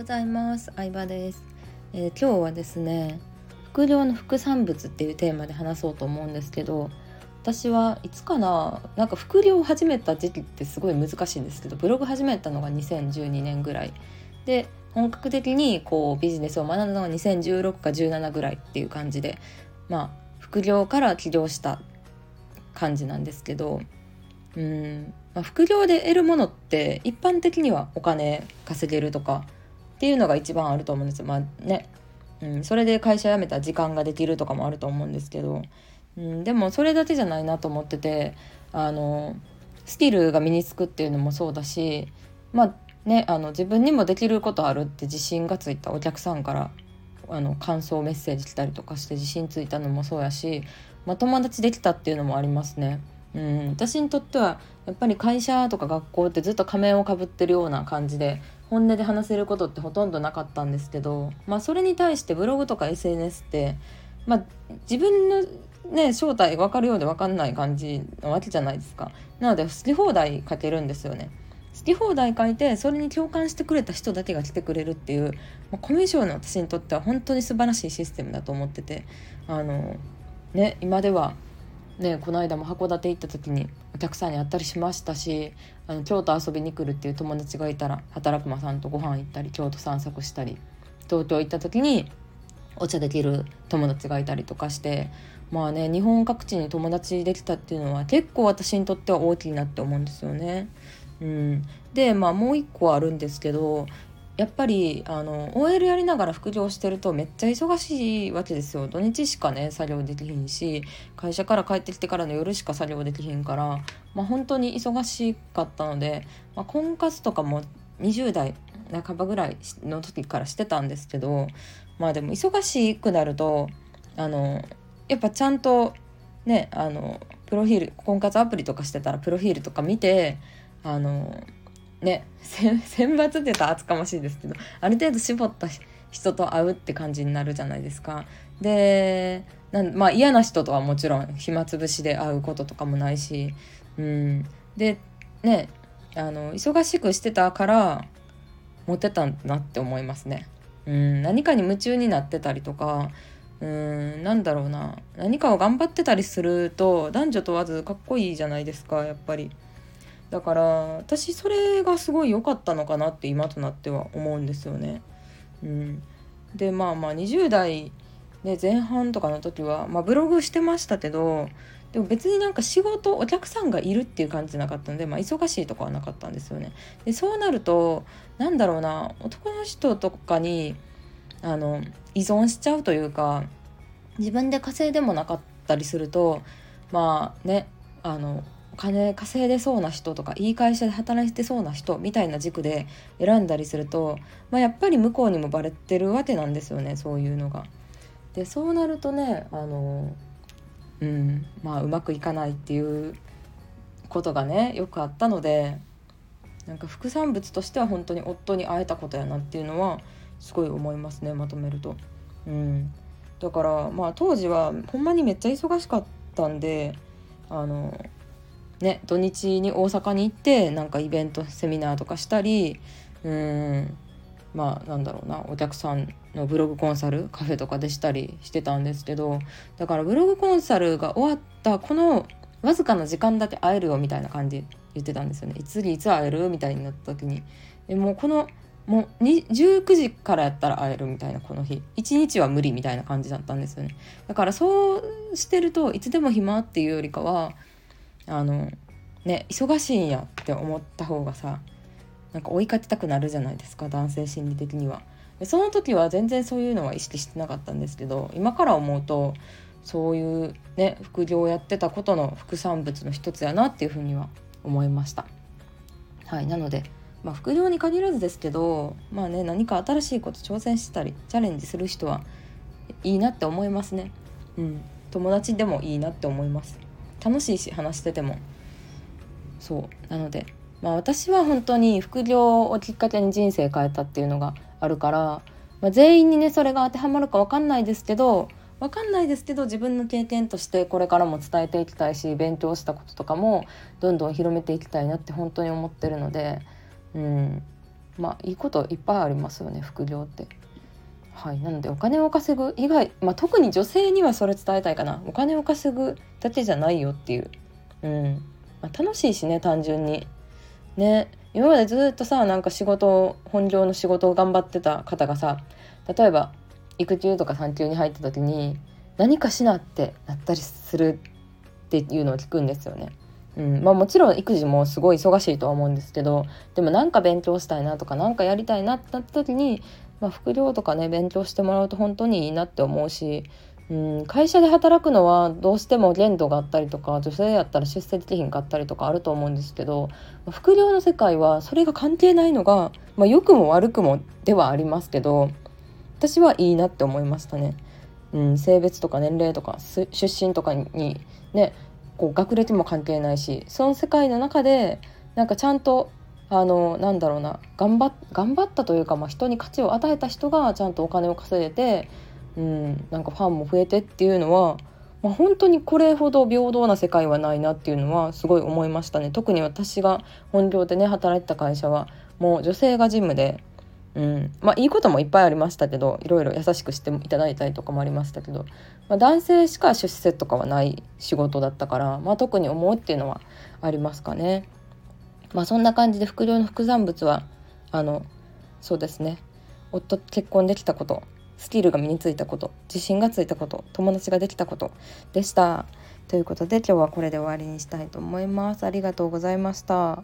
ございます。相葉です、えー、今日はですね副業の副産物っていうテーマで話そうと思うんですけど私はいつかななんか副業を始めた時期ってすごい難しいんですけどブログ始めたのが2012年ぐらい。で本格的にこうビジネスを学んだのが2016か17ぐらいっていう感じでまあ副業から起業した感じなんですけどうんまあ、副業で得るものって一般的にはお金稼げるとかっていうのが一番あると思うんですよ。まあね、うん、それで会社辞めた時間ができるとかもあると思うんですけど、うん、でもそれだけじゃないなと思っててあのスキルが身につくっていうのもそうだしまあねあの自分にもできることあるって自信がついたお客さんからあの感想メッセージ来たりとかして自信ついたのもそうやし、まあ、友達できたっていうのもありますね。うん、私にとってはやっぱり会社とか学校ってずっと仮面をかぶってるような感じで本音で話せることってほとんどなかったんですけど、まあ、それに対してブログとか SNS って、まあ、自分の、ね、正体分かるようで分かんない感じなわけじゃないですか。なので好き放題書けるんですよね。好き放題書いてそれに共感してくれた人だけが来てくれるっていう、まあ、コミュ障の私にとっては本当に素晴らしいシステムだと思っててあのね今ではねこの間も函館行った時にお客さんに会ったりしましたしあの京都遊びに来るっていう友達がいたら働くまさんとご飯行ったり京都散策したり東京行った時にお茶できる友達がいたりとかしてまあね日本各地に友達できたっていうのは結構私にとっては大きいなって思うんですよね。うん、でまあもう一個あるんですけどやっぱりあの OL やりながら副業してるとめっちゃ忙しいわけですよ。土日しかね作業できひんし会社から帰ってきてからの夜しか作業できひんから、まあ、本当に忙しかったので、まあ、婚活とかも20代半ばぐらいの時からしてたんですけどまあでも忙しくなるとあのやっぱちゃんとねあのプロフィール婚活アプリとかしてたらプロフィールとか見てあのね 選抜って言ったら厚かましいですけどある程度絞った人と会うって感じになるじゃないですか。でまあ嫌な人とはもちろん暇つぶしで会うこととかもないし、うん、でねあの忙しくしてたからモテたんだなって思いますね。うん、何かに夢中になってたりとかうんなんだろうな何かを頑張ってたりすると男女問わずかっこいいじゃないですかやっぱり。だから私それがすごい良かったのかなって今となっては思うんですよね。うん、でまあまあ20代、ね、前半とかの時は、まあ、ブログしてましたけどでも別になんか仕事お客さんがいるっていう感じじゃなかったんで、まあ、忙しいとかはなかったんですよね。でそうなるとなんだろうな男の人とかにあの依存しちゃうというか自分で稼いでもなかったりするとまあねあのお金稼いでそうな人とかいい会社で働いてそうな人みたいな軸で選んだりすると、まあ、やっぱり向こうにもバレてるわけなんですよねそういうのが。でそうなるとねあの、うんまあ、うまくいかないっていうことがねよくあったのでなんか副産物としては本当に夫に会えたことやなっていうのはすごい思いますねまとめると。うん、だからまあ当時はほんまにめっちゃ忙しかったんであのね土日に大阪に行ってなんかイベントセミナーとかしたりうんまあなんだろうなお客さんのブログコンサルカフェとかでしたりしてたんですけどだからブログコンサルが終わったこのわずかな時間だけ会えるよみたいな感じ言ってたんですよね。いつにいつ会える？みたいになった時に。でもうこのもう19時からやったら会えるみたいなこの日1日は無理みたいな感じだったんですよねだからそうしてるといつでも暇っていうよりかはあのね忙しいんやって思った方がさなんか追いかけたくなるじゃないですか男性心理的には。でその時は全然そういうのは意識してなかったんですけど今から思うとそういうね副業をやってたことの副産物の一つやなっていうふうには思いました。はいなので、まあ、副業に限らずですけどまあね何か新しいこと挑戦したりチャレンジする人はいいなって思いますね。うん、友達でもいいなって思います。楽しいし話してても。そう。なのでまあ私は本当に副業をきっかけに人生変えたっていうのがあるから、まあ、全員にねそれが当てはまるか分かんないですけど分かんないですけど自分の経験としてこれからも伝えていきたいし勉強したこととかもどんどん広めていきたいなって本当に思ってるので、うん。まあいいこといっぱいありますよね副業って。はい、なのでお金を稼ぐ以外、まあ、特に女性にはそれ伝えたいかな。お金を稼ぐだけじゃないよっていう、うん。まあ、楽しいしね単純に。ね。今までずっとさなんか仕事本業の仕事を頑張ってた方がさ例えば育休とか産休に入った時に何かしなってなったりするっていうのを聞くんですよね。うん。まあ、もちろん育児もすごい忙しいとは思うんですけどでもなんか勉強したいなとか何かやりたいなってなった時に、まあ、副業とかね勉強してもらうと本当にいいなって思うし、うん、会社で働くのはどうしても限度があったりとか女性やったら出世できひんかったりとかあると思うんですけど副業の世界はそれが関係ないのが、まあ、良くも悪くもではありますけど私はいいなって思いましたね。うん、性別とか年齢とか出身とかにねこう学歴も関係ないしその世界の中でなんかちゃんとあのなんだろうな頑張頑張ったというか、まあ、人に価値を与えた人がちゃんとお金を稼いでて、うん、なんかファンも増えてっていうのは、まあ、本当にこれほど平等な世界はないなっていうのはすごい思いましたね特に私が本業でね働いてた会社はもう女性がジムでうん、まあいいこともいっぱいありましたけどいろいろ優しくしていただいたりとかもありましたけど、まあ、男性しか出世とかはない仕事だったから、まあ、特に思うっていうのはありますかね。まあそんな感じで副業の副産物はあのそうですね夫と結婚できたことスキルが身についたこと自信がついたこと友達ができたことでした。ということで今日はこれで終わりにしたいと思います。ありがとうございました。